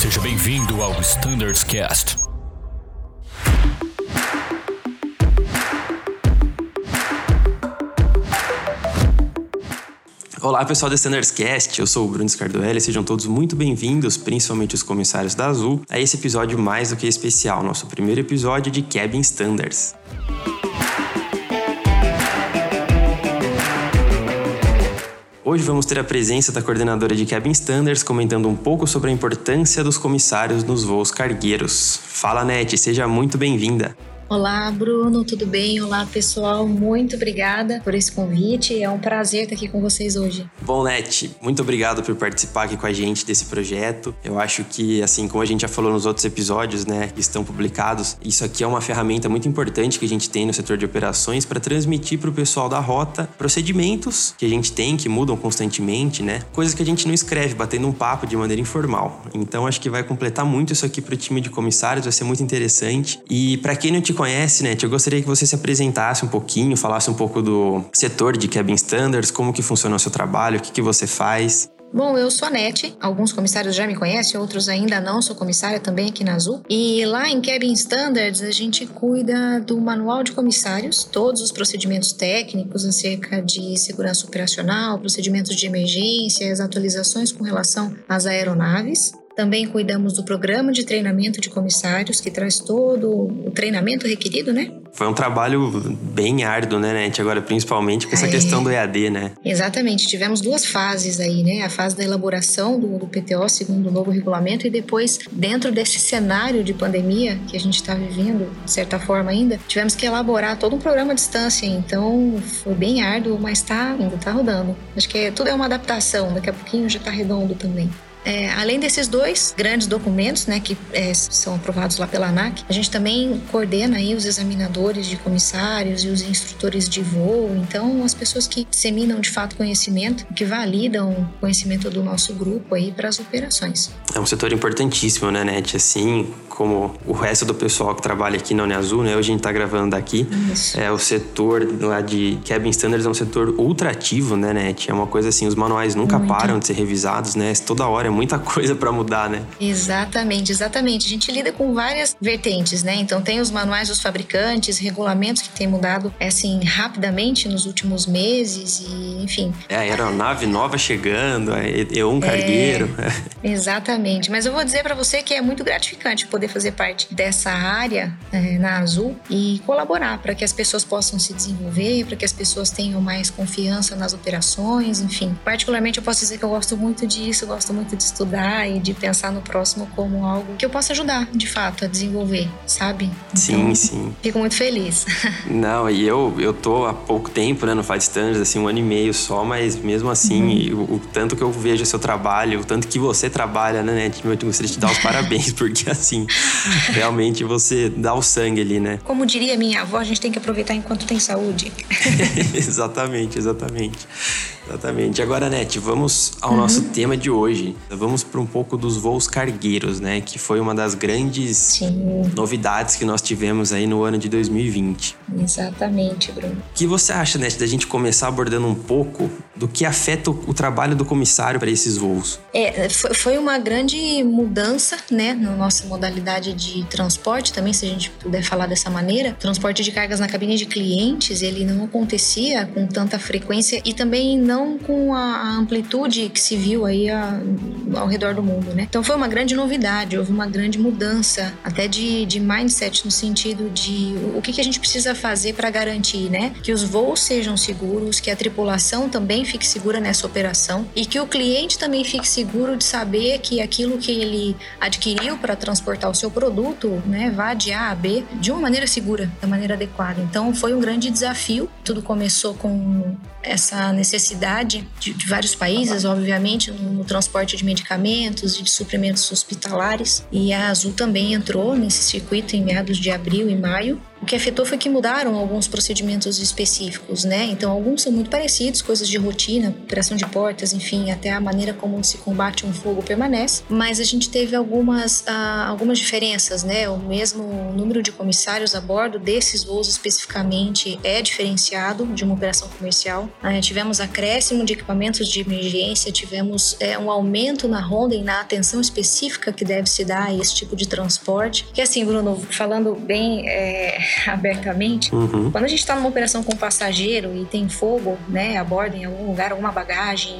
Seja bem-vindo ao Standards Cast. Olá pessoal do Standards Cast, eu sou o Bruno Scardoelli, sejam todos muito bem-vindos, principalmente os comissários da Azul, a esse episódio mais do que especial, nosso primeiro episódio de Cabin Standards. Hoje vamos ter a presença da coordenadora de Cabin Standards comentando um pouco sobre a importância dos comissários nos voos cargueiros. Fala, Net, seja muito bem-vinda. Olá, Bruno, tudo bem? Olá, pessoal. Muito obrigada por esse convite. É um prazer estar aqui com vocês hoje. Bom, Net, muito obrigado por participar aqui com a gente desse projeto. Eu acho que, assim como a gente já falou nos outros episódios, né, que estão publicados, isso aqui é uma ferramenta muito importante que a gente tem no setor de operações para transmitir para o pessoal da rota procedimentos que a gente tem, que mudam constantemente, né? Coisas que a gente não escreve, batendo um papo de maneira informal. Então, acho que vai completar muito isso aqui para o time de comissários, vai ser muito interessante. E para quem não te conhece, né, eu gostaria que você se apresentasse um pouquinho, falasse um pouco do setor de Cabin Standards, como que funciona o seu trabalho, o que, que você faz. Bom, eu sou a Nete, alguns comissários já me conhecem, outros ainda não, sou comissária também aqui na Azul. E lá em Cabin Standards a gente cuida do manual de comissários, todos os procedimentos técnicos acerca de segurança operacional, procedimentos de emergência, as atualizações com relação às aeronaves. Também cuidamos do programa de treinamento de comissários, que traz todo o treinamento requerido, né? Foi um trabalho bem árduo, né, Net? Agora, principalmente com essa é. questão do EAD, né? Exatamente. Tivemos duas fases aí, né? A fase da elaboração do, do PTO, segundo o novo regulamento, e depois, dentro desse cenário de pandemia que a gente está vivendo, de certa forma ainda, tivemos que elaborar todo um programa à distância. Então, foi bem árduo, mas está indo, está rodando. Acho que tudo é uma adaptação. Daqui a pouquinho já está redondo também. É, além desses dois grandes documentos, né, que é, são aprovados lá pela ANAC, a gente também coordena aí os examinadores de comissários e os instrutores de voo. Então, as pessoas que disseminam de fato conhecimento, que validam o conhecimento do nosso grupo aí para as operações. É um setor importantíssimo, né, Net? Assim, como o resto do pessoal que trabalha aqui na Uniazul, né? Hoje a gente tá gravando daqui. Isso. É, o setor lá de Cabin Standards é um setor ultra ativo, né, Net? É uma coisa assim, os manuais nunca Muito. param de ser revisados, né? Toda hora é muita coisa para mudar, né? Exatamente, exatamente. A gente lida com várias vertentes, né? Então tem os manuais dos fabricantes, regulamentos que têm mudado assim rapidamente nos últimos meses e, enfim. É a aeronave nova chegando, é um cargueiro. É, exatamente. Mas eu vou dizer para você que é muito gratificante poder fazer parte dessa área é, na Azul e colaborar para que as pessoas possam se desenvolver, para que as pessoas tenham mais confiança nas operações, enfim. Particularmente eu posso dizer que eu gosto muito disso, gosto muito de estudar e de pensar no próximo como algo que eu possa ajudar, de fato, a desenvolver, sabe? Então, sim, sim. Fico muito feliz. Não, e eu, eu tô há pouco tempo, né, no Fight Standards, assim, um ano e meio só, mas mesmo assim, uhum. o, o, tanto que eu vejo seu trabalho, o tanto que você trabalha, né, né, eu gostaria de te dar os parabéns, porque assim, realmente você dá o sangue ali, né? Como diria minha avó, a gente tem que aproveitar enquanto tem saúde. exatamente, exatamente. Exatamente. Agora, Net, vamos ao uhum. nosso tema de hoje. Vamos para um pouco dos voos cargueiros, né? Que foi uma das grandes Sim. novidades que nós tivemos aí no ano de 2020. Exatamente, Bruno. O que você acha, Net, da gente começar abordando um pouco do que afeta o, trabalho do comissário para esses voos? É, foi uma grande mudança, né, na nossa modalidade de transporte também, se a gente puder falar dessa maneira. Transporte de cargas na cabine de clientes, ele não acontecia com tanta frequência e também não com a amplitude que se viu aí a, ao redor do mundo, né? Então foi uma grande novidade, houve uma grande mudança até de, de mindset no sentido de o que, que a gente precisa fazer para garantir, né? Que os voos sejam seguros, que a tripulação também fique segura nessa operação e que o cliente também fique seguro de saber que aquilo que ele adquiriu para transportar o seu produto, né, vá de A a B de uma maneira segura, da maneira adequada. Então foi um grande desafio. Tudo começou com essa necessidade de, de vários países, obviamente, no, no, transporte de medicamentos e de suprimentos hospitalares. E a Azul também entrou nesse circuito em meados de abril e maio. O que afetou foi que mudaram alguns procedimentos específicos, né? Então, alguns são muito parecidos, coisas de rotina, operação de portas, enfim, até a maneira como se combate um fogo permanece. Mas a gente teve algumas, ah, algumas diferenças, né? O mesmo número de comissários a bordo desses voos especificamente é diferenciado de uma operação comercial. Ah, tivemos acréscimo de equipamentos de emergência, tivemos é, um aumento na ronda e na atenção específica que deve se dar a esse tipo de transporte. Que assim, Bruno, falando bem é, abertamente, uhum. quando a gente está numa operação com passageiro e tem fogo, né, a bordo em algum lugar, alguma bagagem,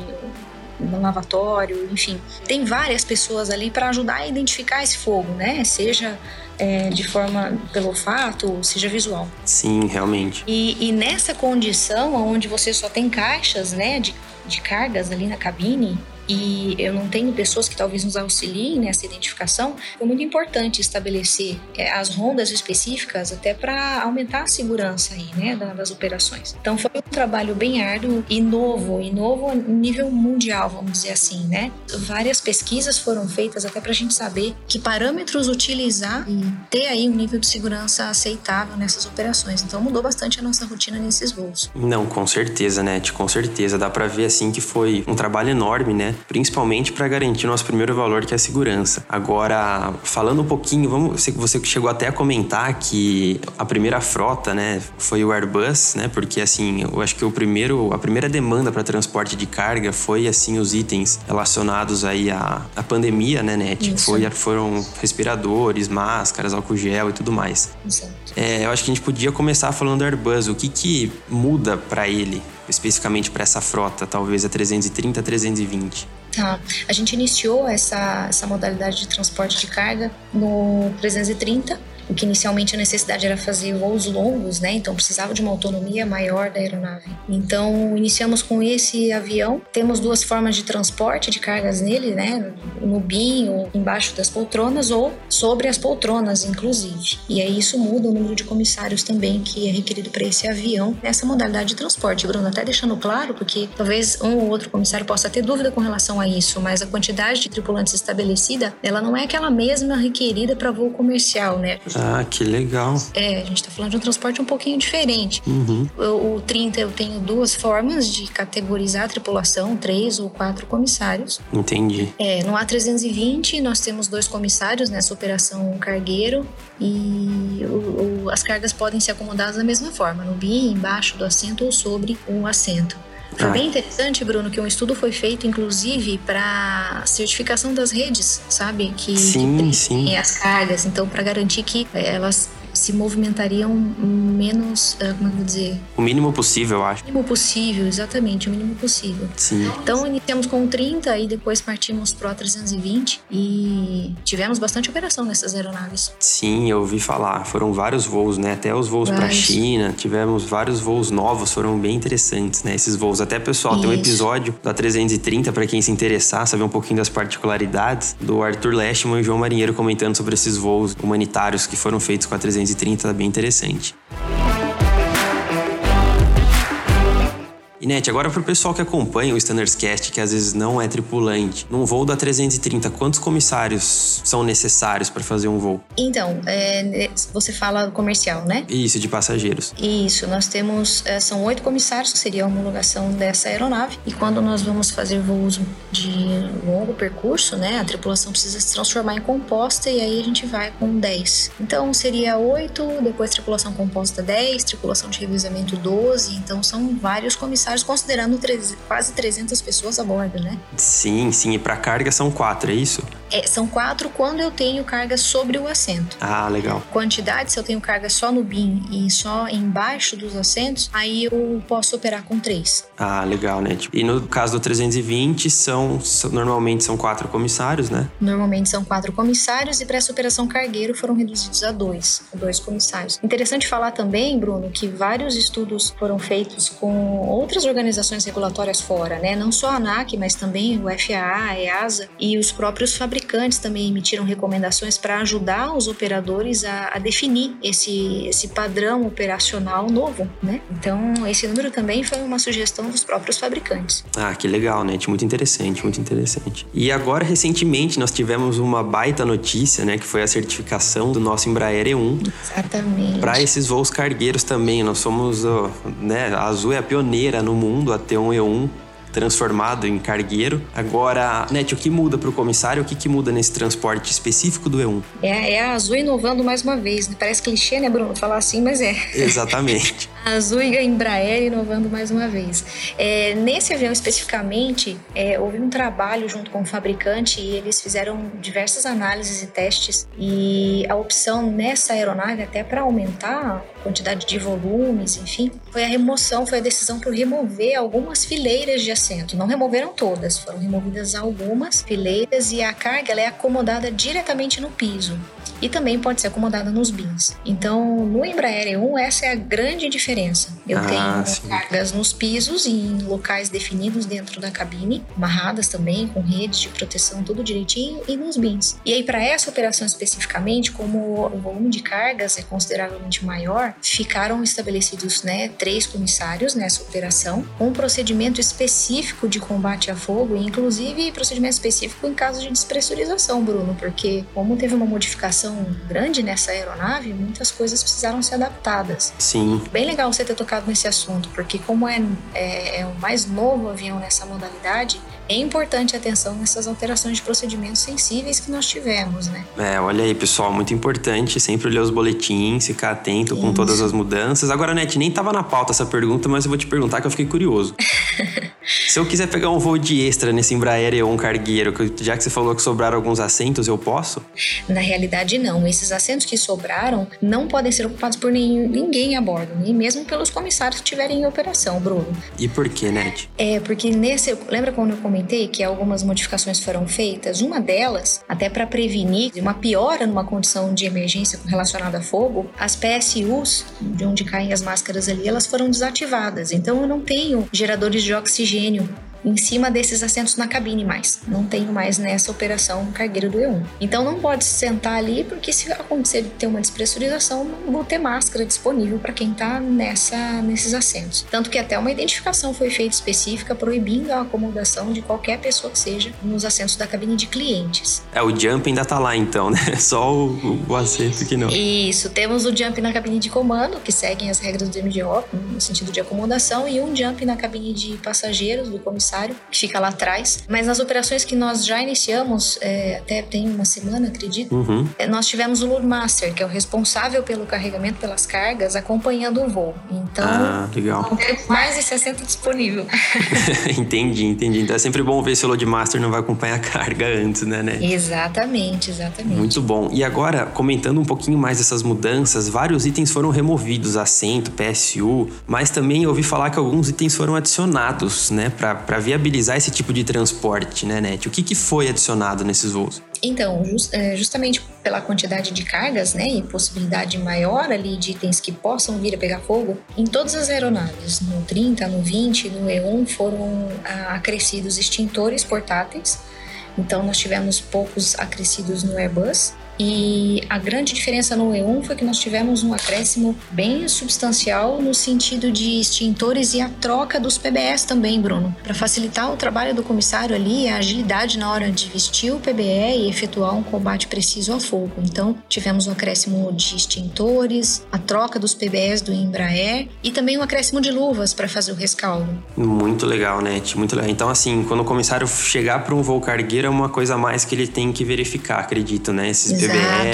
no lavatório, enfim. Tem várias pessoas ali para ajudar a identificar esse fogo, né? Seja é, de forma pelo olfato, seja visual. Sim, realmente. E, e, nessa condição, onde você só tem caixas, né, de, de cargas ali na cabine, e eu não tenho pessoas que talvez nos auxiliem nessa identificação, é muito importante estabelecer é, as rondas específicas até para aumentar a segurança aí, né, das operações. Então foi um trabalho bem árduo e novo, e novo nível mundial, vamos dizer assim, né? Várias pesquisas foram feitas até para a gente saber que parâmetros utilizar e ter aí um nível de segurança aceitável nessas operações. Então mudou bastante a nossa rotina nesses voos. Não, com certeza, né? Com certeza dá para ver assim que foi um trabalho enorme, né? Principalmente para garantir nosso primeiro valor, que é a segurança. Agora, falando um pouquinho, vamos, você chegou até a comentar que a primeira frota, né, foi o Airbus, né? Porque assim, eu acho que o primeiro, a primeira demanda para transporte de carga foi assim os itens relacionados aí à, à pandemia, né, Net? Foi, foram respiradores, máscaras, álcool gel e tudo mais. É, eu acho que a gente podia começar falando do Airbus. O que que muda para ele? Especificamente para essa frota, talvez a 330, 320? Tá. A gente iniciou essa, essa modalidade de transporte de carga no 330 o que inicialmente a necessidade era fazer voos longos, né? Então precisava de uma autonomia maior da aeronave. Então iniciamos com esse avião. Temos duas formas de transporte de cargas nele, né? No BIM ou embaixo das poltronas ou sobre as poltronas, inclusive. E aí isso muda o número de comissários também que é requerido para esse avião nessa modalidade de transporte. Bruno, até deixando claro, porque talvez um ou outro comissário possa ter dúvida com relação a isso, mas a quantidade de tripulantes estabelecida, ela não é aquela mesma requerida para voo comercial, né? Ah, que legal. É, a gente tá falando de um transporte um pouquinho diferente. Uhum. O, o 30 eu tenho duas formas de categorizar a tripulação, três ou quatro comissários. Entendi. É, no A320 nós temos dois comissários nessa operação cargueiro e o, o, as cargas podem ser acomodadas da mesma forma, no BIM, embaixo do assento ou sobre o assento. Foi ah. bem interessante, Bruno, que um estudo foi feito, inclusive, para certificação das redes, sabe? Que, sim, que sim. as cargas. Então, para garantir que eh, elas se movimentariam menos, eh, como eu vou dizer? O mínimo possível, eu acho. O mínimo possível, exatamente, o mínimo possível. Sim. Então iniciamos com 30 e depois partimos pro A320 e tivemos bastante operação nessas aeronaves. Sim, eu ouvi falar. Foram vários voos, né? Até os voos para China, tivemos vários voos novos, foram bem interessantes, né? Esses voos. Até, pessoal, Isso. tem um episódio da 330 para quem se interessar, saber um pouquinho das particularidades do Arthur Leshman e João Marinheiro comentando sobre esses voos humanitários que foram feitos com a 330 330 bem interessante. Inete, agora para o pessoal que acompanha o Standards Cast, que às vezes não é tripulante, num voo da 330, quantos comissários são necessários para fazer um voo? Então, é, você fala comercial, né? Isso, de passageiros. Isso, nós temos, é, são oito comissários, que seria a homologação dessa aeronave, e quando nós vamos fazer voos de longo percurso, né, a tripulação precisa se transformar em composta e aí a gente vai com 10. Então seria oito, depois tripulação composta 10, tripulação de revisamento 12, então são vários comissários considerando quase 300 pessoas a bordo, né? Sim, sim. E para carga são quatro, é isso? É, são quatro quando eu tenho carga sobre o assento. Ah, legal. Quantidade, se eu tenho carga só no BIM e só embaixo dos assentos, aí eu posso operar com três. Ah, legal, né? Tipo, e no caso do 320, são, são normalmente são quatro comissários, né? Normalmente são quatro comissários e para essa operação cargueiro foram reduzidos a dois, a dois comissários. Interessante falar também, Bruno, que vários estudos foram feitos com outras organizações regulatórias fora, né? Não só a ANAC, mas também o FAA, a EASA e os próprios fabricantes fabricantes também emitiram recomendações para ajudar os operadores a, a, definir esse, esse padrão operacional novo, né? Então, esse número também foi uma sugestão dos próprios fabricantes. Ah, que legal, né? Muito interessante, muito interessante. E agora, recentemente, nós tivemos uma baita notícia, né? Que foi a certificação do nosso Embraer E1. Exatamente. Para esses voos cargueiros também. Nós somos, né? A Azul é a pioneira no mundo a ter um E1 transformado em cargueiro. Agora, Net, o que muda para o comissário? O que, que muda nesse transporte específico do E1? É, é a Azul inovando mais uma vez. Parece clichê, né, Bruno? Falar assim, mas é. Exatamente. a Azul e Embraer inovando mais uma vez. É, nesse avião especificamente, é, houve um trabalho junto com o fabricante e eles fizeram diversas análises e testes. E a opção nessa aeronave, até para aumentar a quantidade de volumes, enfim, foi a remoção, foi a decisão por remover algumas fileiras de assento. Não removeram todas, foram removidas algumas fileiras e a carga é acomodada diretamente no piso e também pode ser acomodada nos bins. Então, no Embraer 1, essa é a grande diferença. Eu ah, tenho sim. cargas nos pisos e em locais definidos dentro da cabine, amarradas também, com redes de proteção, tudo direitinho, e nos bins. E aí, para essa operação especificamente, como o volume de cargas é consideravelmente maior, ficaram estabelecidos né, três comissários nessa operação, com um procedimento específico de combate a fogo, e inclusive procedimento específico em caso de despressurização, Bruno, porque como teve uma modificação grande nessa aeronave, muitas coisas precisaram ser adaptadas. Sim. Bem legal você ter tocado nesse assunto, porque como é, é, é o mais novo avião nessa modalidade, é importante a atenção nessas alterações de procedimentos sensíveis que nós tivemos, né? É, olha aí, pessoal, muito importante sempre ler os boletins, ficar atento com todas as mudanças. Agora, Net, nem estava na pauta essa pergunta, mas eu vou te perguntar que eu fiquei curioso. Se eu quiser pegar um voo de extra nesse Embraer ou um cargueiro, já que você falou que sobraram alguns assentos, eu posso? Na realidade, não. Esses assentos que sobraram não podem ser ocupados por nenhum, ninguém a bordo, nem mesmo pelos comissários que estiverem em operação, Bruno. E por que, Net? É, porque nesse. Lembra quando eu comentei que algumas modificações foram feitas? Uma delas, até para prevenir uma piora numa condição de emergência relacionada a fogo, as PSUs, de onde caem as máscaras ali, elas foram desativadas. Então eu não tenho geradores de oxigênio em cima desses assentos na cabine mais. Não tenho mais nessa operação cargueiro do E1. Então não pode sentar ali porque se acontecer de ter uma despressurização, não vou ter máscara disponível para quem está nessa nesses assentos. Tanto que até uma identificação foi feita específica proibindo a acomodação de qualquer pessoa que seja nos assentos da cabine de clientes. É, o jump ainda tá lá então, né? Só o, o assento que não. Isso, temos o jump na cabine de comando, que seguem as regras do MDO no sentido de acomodação, e um jump na cabine de passageiros do comissário que fica lá atrás. Mas nas operações que nós já iniciamos, é, até tem uma semana, acredito, uhum. é, nós tivemos o Loadmaster, que é o responsável pelo carregamento pelas cargas, acompanhando o voo. Então, ah, legal. mais de 60 disponível. entendi, entendi. Então é sempre bom ver se o Loadmaster não vai acompanhar a carga antes, né, né? Exatamente, exatamente. Muito bom. E agora, comentando um pouquinho mais dessas mudanças, vários itens foram removidos, assento, PSU, mas também ouvi falar que alguns itens foram adicionados, né, para viabilizar esse tipo de transporte, né, Net? O que, que foi adicionado nesses voos? Então, just, é, justamente pela quantidade de cargas, né, e possibilidade maior ali de itens que possam vir a pegar fogo, em todas as aeronaves, no 30, no 20, no E1, foram ah, acrescidos extintores portáteis. Então, nós tivemos poucos acrescidos no Airbus e a grande diferença no E1 foi que nós tivemos um acréscimo bem substancial no sentido de extintores e a troca dos PBS também, Bruno, para facilitar o trabalho do comissário ali, a agilidade na hora de vestir o PBE e efetuar um combate preciso a fogo. Então, tivemos um acréscimo de extintores, a troca dos PBS do Embraer e também um acréscimo de luvas para fazer o rescaldo. Muito legal, né? Muito legal. Então, assim, quando o comissário chegar para um voo cargueiro, é uma coisa a mais que ele tem que verificar, acredito, né? Esses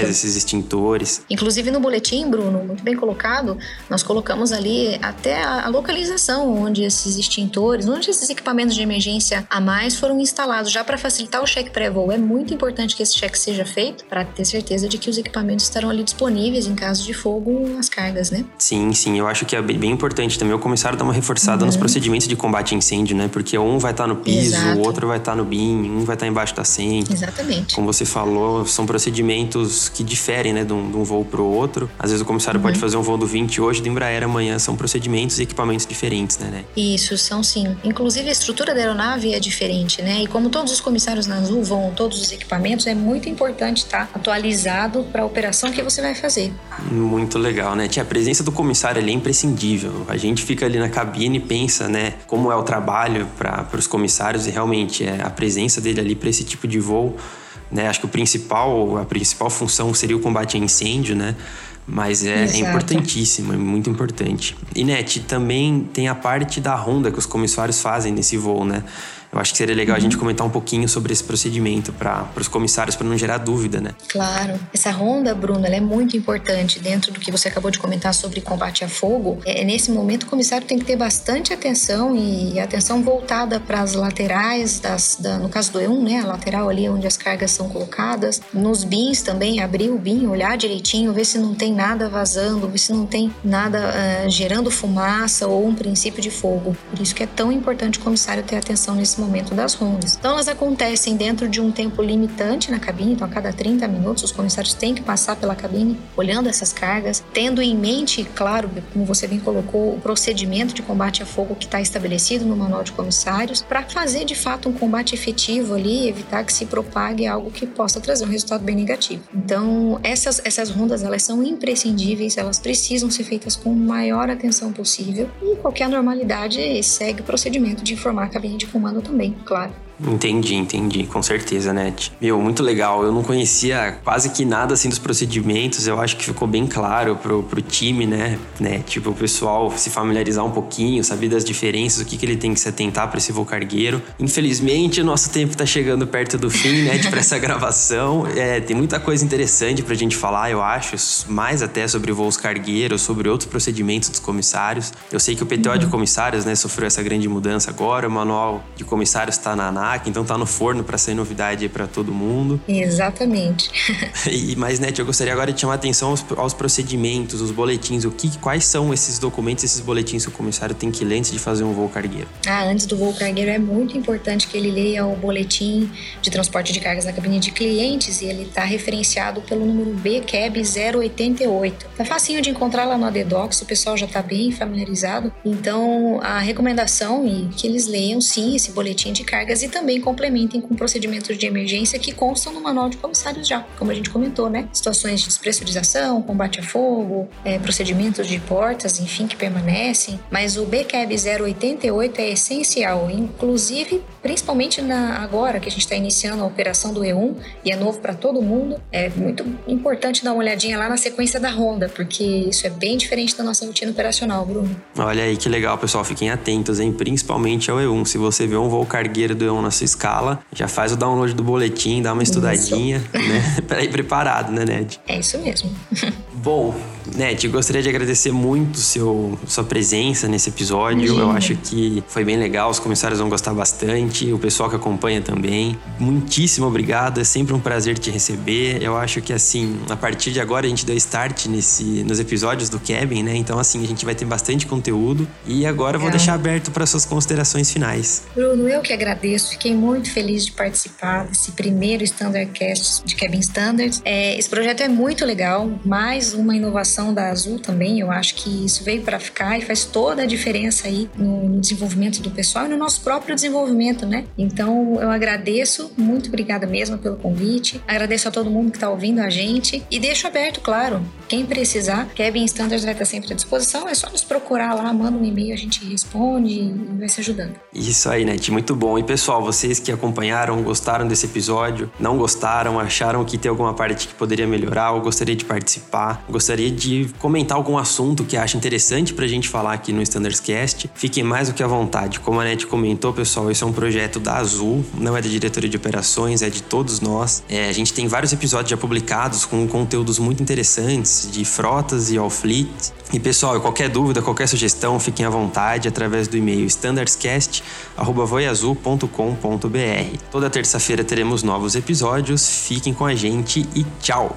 Esses extintores. Inclusive no boletim, Bruno, muito bem colocado, nós colocamos ali até a localização onde esses extintores, onde esses equipamentos de emergência a mais foram instalados, já para facilitar o cheque pré-voo. É muito importante que esse cheque seja feito para ter certeza de que os equipamentos estarão ali disponíveis em caso de fogo nas cargas, né? Sim, sim. Eu acho que é bem importante também o comissário dar uma reforçada uhum. nos procedimentos de combate a incêndio, né? Porque um vai estar tá no piso, o outro vai estar tá no BIM, um vai estar tá embaixo da SEM. Exatamente. Como você falou, são procedimentos procedimentos que diferem, né, de um, de um voo para o outro. Às vezes o comissário uhum. pode fazer um voo do 20 hoje, do Embraer amanhã. São procedimentos e equipamentos diferentes, né, né? Isso, são sim. Inclusive a estrutura da aeronave é diferente, né? E como todos os comissários na Azul vão todos os equipamentos, é muito importante estar atualizado para a operação que você vai fazer. Muito legal, né? Tia, a presença do comissário ali é imprescindível. A gente fica ali na cabine e pensa, né, como é o trabalho para os comissários e realmente é a presença dele ali para esse tipo de voo. Né? Acho que o principal, a principal função seria o combate a incêndio, né? Mas é, é importantíssimo, é muito importante. E, Net, também tem a parte da ronda que os comissários fazem nesse voo, né? Eu acho que seria legal a gente comentar um pouquinho sobre esse procedimento para os comissários, para não gerar dúvida, né? Claro. Essa ronda, Bruno, ela é muito importante dentro do que você acabou de comentar sobre combate a fogo. É, nesse momento, o comissário tem que ter bastante atenção e atenção voltada para as laterais, das, da, no caso do E1, né? A lateral ali onde as cargas são colocadas. Nos bins também, abrir o bin, olhar direitinho, ver se não tem nada vazando, ver se não tem nada uh, gerando fumaça ou um princípio de fogo. Por isso que é tão importante o comissário ter atenção nesse momento momento das rondas. Então, elas acontecem dentro de um tempo limitante na cabine, então a cada 30 minutos os comissários têm que passar pela cabine olhando essas cargas, tendo em mente, claro, como você bem colocou, o procedimento de combate a fogo que está estabelecido no manual de comissários, para fazer de fato um combate efetivo ali, evitar que se propague algo que possa trazer um resultado bem negativo. Então, essas, essas rondas elas são imprescindíveis, elas precisam ser feitas com maior atenção possível e qualquer normalidade segue o procedimento de informar a cabine de comando também claro. Entendi, entendi, com certeza, Net. Meu, muito legal. Eu não conhecia quase que nada assim dos procedimentos. Eu acho que ficou bem claro pro, pro time, né? né? Tipo, o pessoal se familiarizar um pouquinho, saber das diferenças, o que, que ele tem que se atentar para esse voo cargueiro. Infelizmente, o nosso tempo tá chegando perto do fim, né? Para essa gravação. É, tem muita coisa interessante pra gente falar, eu acho, mais até sobre voos cargueiros, sobre outros procedimentos dos comissários. Eu sei que o PTO de comissários, né, sofreu essa grande mudança agora. O manual de comissários está na então tá no forno para sair novidade para todo mundo. Exatamente. e, mas, Net, eu gostaria agora de chamar a atenção aos, aos, procedimentos, os boletins, o que, quais são esses documentos, esses boletins que o comissário tem que ler antes de fazer um voo cargueiro? Ah, antes do voo cargueiro é muito importante que ele leia o boletim de transporte de cargas na cabine de clientes e ele está referenciado pelo número BCAB 088. Tá facinho de encontrar lá no ADDocs, o pessoal já está bem familiarizado. Então, a recomendação é que eles leiam sim esse boletim de cargas e também complementem com procedimentos de emergência que constam no manual de comissários já, como a gente comentou, né? Situações de despressurização, combate a fogo, é, procedimentos de portas, enfim, que permanecem. Mas o BCAB 088 é essencial, inclusive, principalmente na, agora que a gente está iniciando a operação do E1 e é novo para todo mundo, é muito importante dar uma olhadinha lá na sequência da ronda, porque isso é bem diferente da nossa rotina operacional, Bruno. Olha aí que legal, pessoal, fiquem atentos, hein? Principalmente ao E1. Se você vê um voo cargueiro do E1 na sua escala, já faz o download do boletim, dá uma estudadinha, isso. né? pra ir preparado, né, Ned? É isso mesmo. Bom, Net, gostaria de agradecer muito seu, sua presença nesse episódio. Eu acho que foi bem legal, os comissários vão gostar bastante, o pessoal que acompanha também. Muitíssimo obrigado, é sempre um prazer te receber. Eu acho que, assim, a partir de agora a gente deu start nesse, nos episódios do Kevin, né? Então, assim, a gente vai ter bastante conteúdo. E agora eu vou deixar aberto para suas considerações finais. Bruno, eu que agradeço, fiquei muito feliz de participar desse primeiro Standardcast de Kevin Standards. É, esse projeto é muito legal, mais uma inovação da Azul também. Eu acho que isso veio para ficar e faz toda a diferença aí no desenvolvimento do pessoal e no nosso próprio desenvolvimento, né? Então eu agradeço, muito obrigada mesmo pelo convite. Agradeço a todo mundo que está ouvindo a gente e deixo aberto, claro, quem precisar, Kevin Standards vai estar sempre à disposição. É só nos procurar lá, manda um e-mail, a gente responde e vai se ajudando. Isso aí, Net, muito bom. E pessoal, vocês que acompanharam, gostaram desse episódio, não gostaram, acharam que tem alguma parte que poderia melhorar ou gostaria de participar, gostaria de comentar algum assunto que acha interessante pra gente falar aqui no Standards Cast, fiquem mais do que à vontade. Como a Net comentou, pessoal, esse é um projeto da Azul, não é da diretoria de operações, é de todos nós. É, a gente tem vários episódios já publicados com conteúdos muito interessantes de frotas e all-fleet. E pessoal, qualquer dúvida, qualquer sugestão, fiquem à vontade através do e-mail standardscast@voiazul.com.br. Toda terça-feira teremos novos episódios. Fiquem com a gente e tchau.